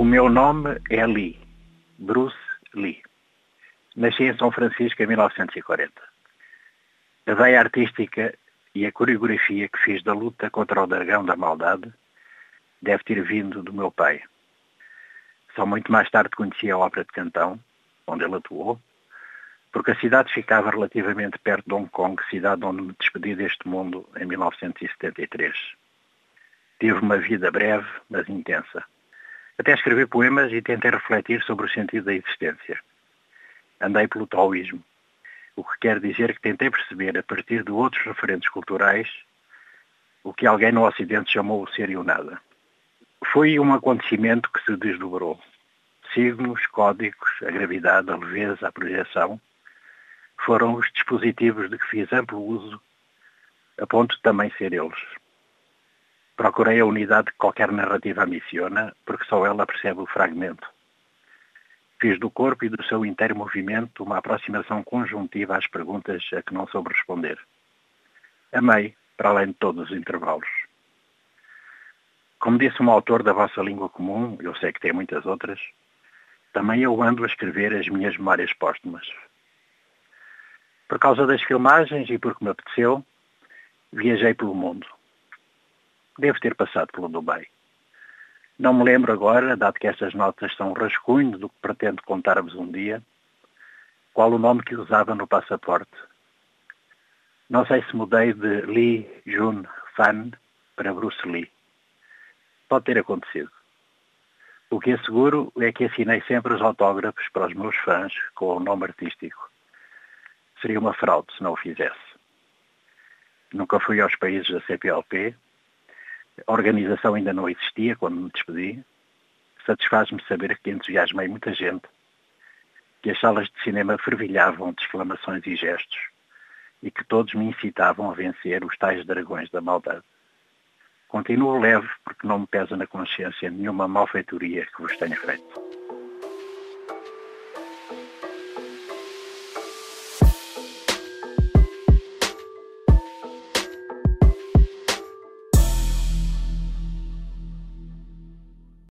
meu nome é Lee, Bruce Lee. Nasci em São Francisco em 1940. A veia artística e a coreografia que fiz da luta contra o dragão da maldade deve ter vindo do meu pai. Só muito mais tarde conheci a ópera de Cantão, onde ele atuou, porque a cidade ficava relativamente perto de Hong Kong, cidade onde me despedi deste mundo em 1973. Tive uma vida breve, mas intensa. Até escrevi poemas e tentei refletir sobre o sentido da existência. Andei pelo taoísmo, o que quer dizer que tentei perceber, a partir de outros referentes culturais, o que alguém no Ocidente chamou o ser e o nada. Foi um acontecimento que se desdobrou. Signos, códigos, a gravidade, a leveza, a projeção, foram os dispositivos de que fiz amplo uso, a ponto de também ser eles. Procurei a unidade que qualquer narrativa ambiciona, porque só ela percebe o fragmento. Fiz do corpo e do seu inteiro movimento uma aproximação conjuntiva às perguntas a que não soube responder. Amei, para além de todos os intervalos. Como disse um autor da vossa língua comum, eu sei que tem muitas outras, também eu ando a escrever as minhas memórias póstumas. Por causa das filmagens e porque me apeteceu, viajei pelo mundo. Devo ter passado pelo Dubai. Não me lembro agora, dado que estas notas são um rascunho do que pretendo contar-vos um dia, qual o nome que usava no passaporte. Não sei se mudei de Lee Jun Fan para Bruce Lee pode ter acontecido. O que é seguro é que assinei sempre os autógrafos para os meus fãs com o nome artístico. Seria uma fraude se não o fizesse. Nunca fui aos países da CPLP. A organização ainda não existia quando me despedi. Satisfaz-me saber que entusiasmei muita gente, que as salas de cinema fervilhavam de exclamações e gestos e que todos me incitavam a vencer os tais dragões da maldade. Continuo leve porque não me pesa na consciência nenhuma malfeitoria que vos tenha feito.